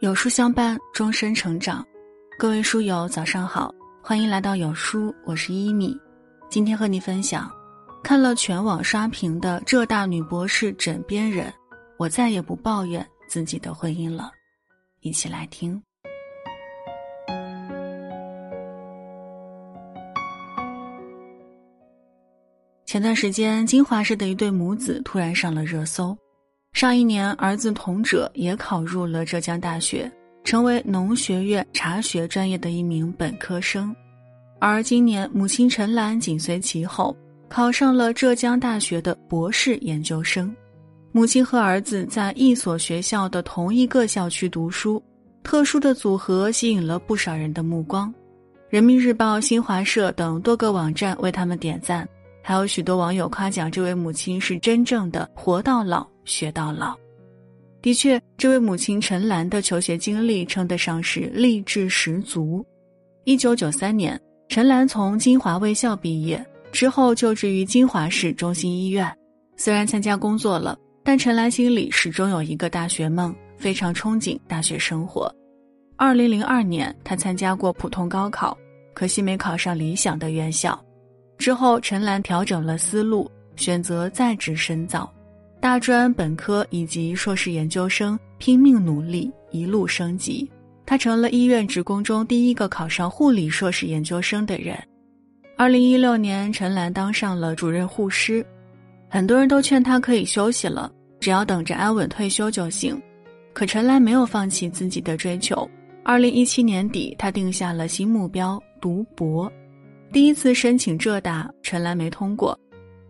有书相伴，终身成长。各位书友，早上好，欢迎来到有书，我是一米。今天和你分享，看了全网刷屏的浙大女博士枕边人，我再也不抱怨自己的婚姻了。一起来听。前段时间，金华市的一对母子突然上了热搜。上一年，儿子童哲也考入了浙江大学，成为农学院茶学专业的一名本科生。而今年，母亲陈兰紧随其后，考上了浙江大学的博士研究生。母亲和儿子在一所学校的同一个校区读书，特殊的组合吸引了不少人的目光。人民日报、新华社等多个网站为他们点赞，还有许多网友夸奖这位母亲是真正的活到老。学到老，的确，这位母亲陈兰的求学经历称得上是励志十足。一九九三年，陈兰从金华卫校毕业之后，就职于金华市中心医院。虽然参加工作了，但陈兰心里始终有一个大学梦，非常憧憬大学生活。二零零二年，她参加过普通高考，可惜没考上理想的院校。之后，陈兰调整了思路，选择在职深造。大专、本科以及硕士研究生拼命努力，一路升级，他成了医院职工中第一个考上护理硕士研究生的人。二零一六年，陈兰当上了主任护师，很多人都劝他可以休息了，只要等着安稳退休就行。可陈兰没有放弃自己的追求。二零一七年底，他定下了新目标——读博。第一次申请浙大，陈兰没通过，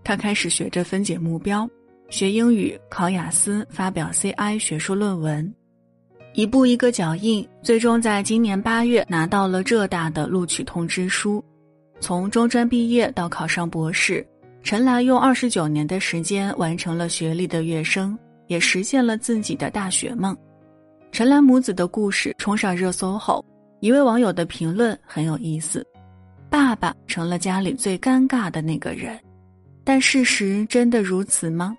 他开始学着分解目标。学英语，考雅思，发表 CI 学术论文，一步一个脚印，最终在今年八月拿到了浙大的录取通知书。从中专毕业到考上博士，陈兰用二十九年的时间完成了学历的跃升，也实现了自己的大学梦。陈兰母子的故事冲上热搜后，一位网友的评论很有意思：“爸爸成了家里最尴尬的那个人。”但事实真的如此吗？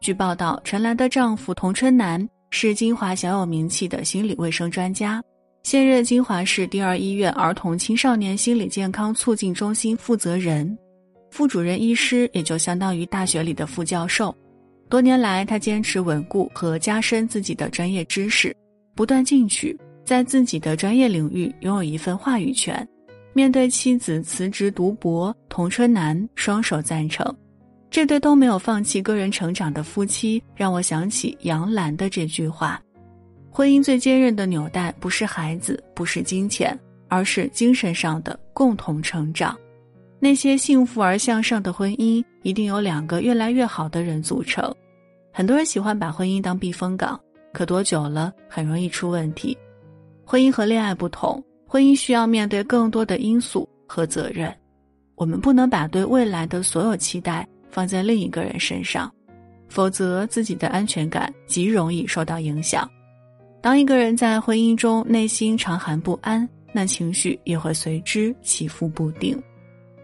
据报道，陈兰的丈夫童春南是金华小有名气的心理卫生专家，现任金华市第二医院儿童青少年心理健康促进中心负责人、副主任医师，也就相当于大学里的副教授。多年来，他坚持稳固和加深自己的专业知识，不断进取，在自己的专业领域拥有一份话语权。面对妻子辞职读博，童春南双手赞成。这对都没有放弃个人成长的夫妻，让我想起杨澜的这句话：“婚姻最坚韧的纽带，不是孩子，不是金钱，而是精神上的共同成长。”那些幸福而向上的婚姻，一定有两个越来越好的人组成。很多人喜欢把婚姻当避风港，可多久了，很容易出问题。婚姻和恋爱不同，婚姻需要面对更多的因素和责任。我们不能把对未来的所有期待。放在另一个人身上，否则自己的安全感极容易受到影响。当一个人在婚姻中内心常寒不安，那情绪也会随之起伏不定，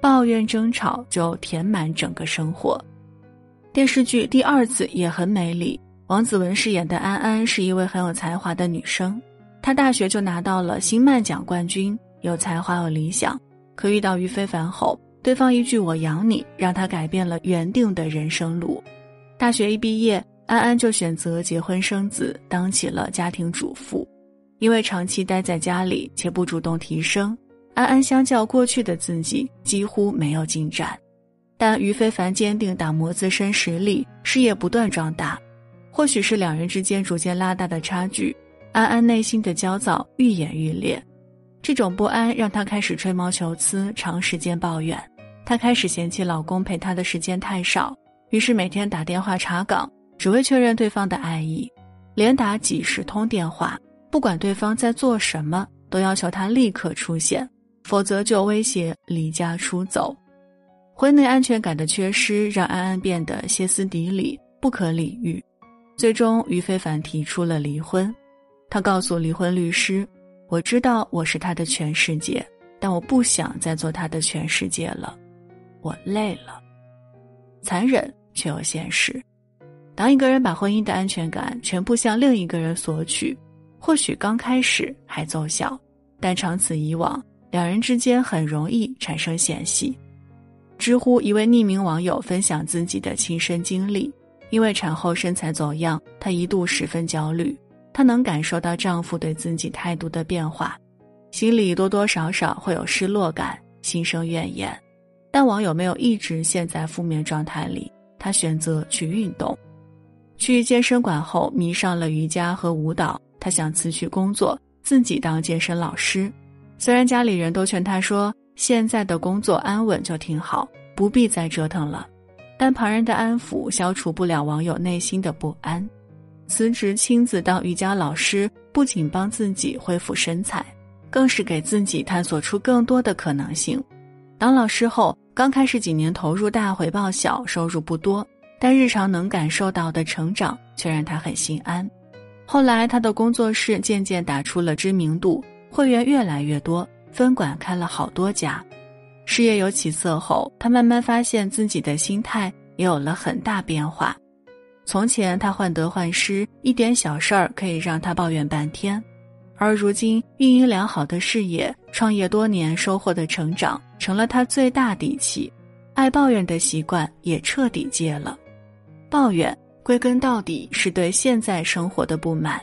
抱怨争吵就填满整个生活。电视剧《第二次》也很美丽，王子文饰演的安安是一位很有才华的女生，她大学就拿到了新漫奖冠军，有才华有理想，可遇到于非凡后。对方一句“我养你”，让他改变了原定的人生路。大学一毕业，安安就选择结婚生子，当起了家庭主妇。因为长期待在家里且不主动提升，安安相较过去的自己几乎没有进展。但于非凡坚定打磨自身实力，事业不断壮大。或许是两人之间逐渐拉大的差距，安安内心的焦躁愈演愈烈。这种不安让他开始吹毛求疵，长时间抱怨。她开始嫌弃老公陪她的时间太少，于是每天打电话查岗，只为确认对方的爱意，连打几十通电话，不管对方在做什么，都要求他立刻出现，否则就威胁离家出走。婚内安全感的缺失让安安变得歇斯底里、不可理喻，最终于非凡提出了离婚。他告诉离婚律师：“我知道我是他的全世界，但我不想再做他的全世界了。”我累了，残忍却又现实。当一个人把婚姻的安全感全部向另一个人索取，或许刚开始还奏效，但长此以往，两人之间很容易产生嫌隙。知乎一位匿名网友分享自己的亲身经历：因为产后身材走样，她一度十分焦虑。她能感受到丈夫对自己态度的变化，心里多多少少会有失落感，心生怨言。但网友没有一直陷在负面状态里，他选择去运动。去健身馆后，迷上了瑜伽和舞蹈。他想辞去工作，自己当健身老师。虽然家里人都劝他说。现在的工作安稳就挺好，不必再折腾了。但旁人的安抚消除不了网友内心的不安。辞职亲自当瑜伽老师，不仅帮自己恢复身材，更是给自己探索出更多的可能性。当老师后，刚开始几年投入大，回报小，收入不多，但日常能感受到的成长却让他很心安。后来，他的工作室渐渐打出了知名度，会员越来越多。分馆开了好多家，事业有起色后，他慢慢发现自己的心态也有了很大变化。从前他患得患失，一点小事儿可以让他抱怨半天，而如今运营良好的事业，创业多年收获的成长，成了他最大底气。爱抱怨的习惯也彻底戒了。抱怨归根到底是对现在生活的不满，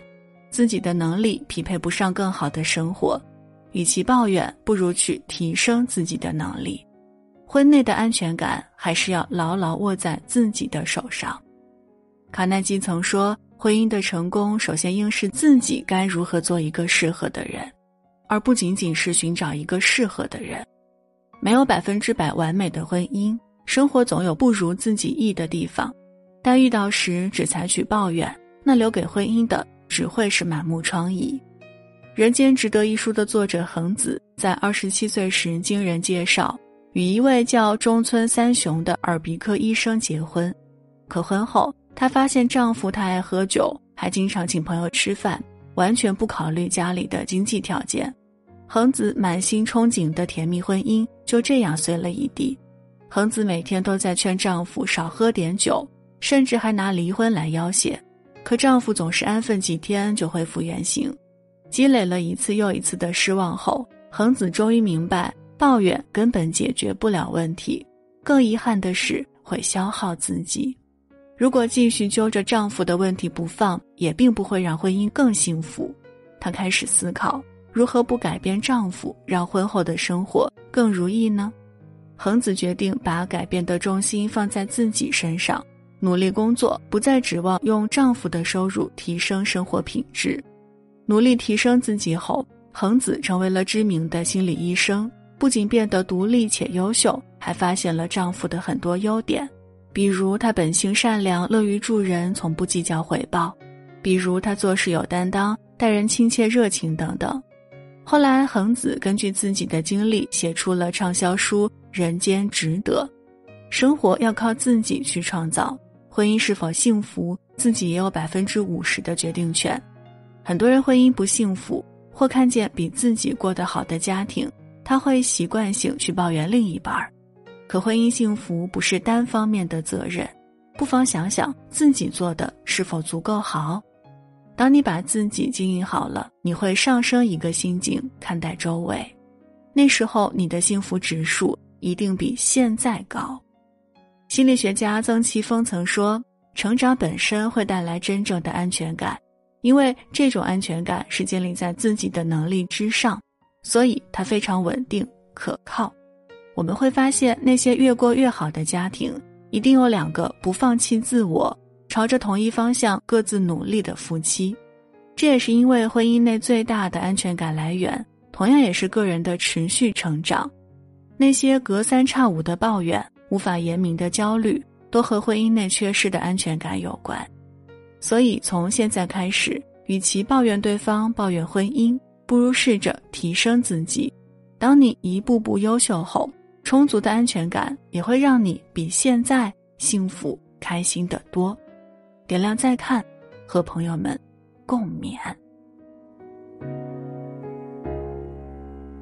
自己的能力匹配不上更好的生活。与其抱怨，不如去提升自己的能力。婚内的安全感还是要牢牢握在自己的手上。卡耐基曾说：“婚姻的成功，首先应是自己该如何做一个适合的人，而不仅仅是寻找一个适合的人。没有百分之百完美的婚姻，生活总有不如自己意的地方。但遇到时只采取抱怨，那留给婚姻的只会是满目疮痍。”《人间值得》一书的作者恒子，在二十七岁时经人介绍，与一位叫中村三雄的耳鼻科医生结婚。可婚后，她发现丈夫太爱喝酒，还经常请朋友吃饭，完全不考虑家里的经济条件。恒子满心憧憬的甜蜜婚姻就这样碎了一地。恒子每天都在劝丈夫少喝点酒，甚至还拿离婚来要挟，可丈夫总是安分几天就恢复原形。积累了一次又一次的失望后，恒子终于明白，抱怨根本解决不了问题，更遗憾的是会消耗自己。如果继续揪着丈夫的问题不放，也并不会让婚姻更幸福。她开始思考，如何不改变丈夫，让婚后的生活更如意呢？恒子决定把改变的重心放在自己身上，努力工作，不再指望用丈夫的收入提升生活品质。努力提升自己后，恒子成为了知名的心理医生。不仅变得独立且优秀，还发现了丈夫的很多优点，比如他本性善良、乐于助人、从不计较回报；比如他做事有担当、待人亲切热情等等。后来，恒子根据自己的经历写出了畅销书《人间值得》。生活要靠自己去创造，婚姻是否幸福，自己也有百分之五十的决定权。很多人婚姻不幸福，或看见比自己过得好的家庭，他会习惯性去抱怨另一半儿。可婚姻幸福不是单方面的责任，不妨想想自己做的是否足够好。当你把自己经营好了，你会上升一个心境看待周围，那时候你的幸福指数一定比现在高。心理学家曾奇峰曾说：“成长本身会带来真正的安全感。”因为这种安全感是建立在自己的能力之上，所以它非常稳定可靠。我们会发现，那些越过越好的家庭，一定有两个不放弃自我、朝着同一方向各自努力的夫妻。这也是因为婚姻内最大的安全感来源，同样也是个人的持续成长。那些隔三差五的抱怨、无法言明的焦虑，都和婚姻内缺失的安全感有关。所以，从现在开始，与其抱怨对方、抱怨婚姻，不如试着提升自己。当你一步步优秀后，充足的安全感也会让你比现在幸福、开心的多。点亮再看，和朋友们共勉。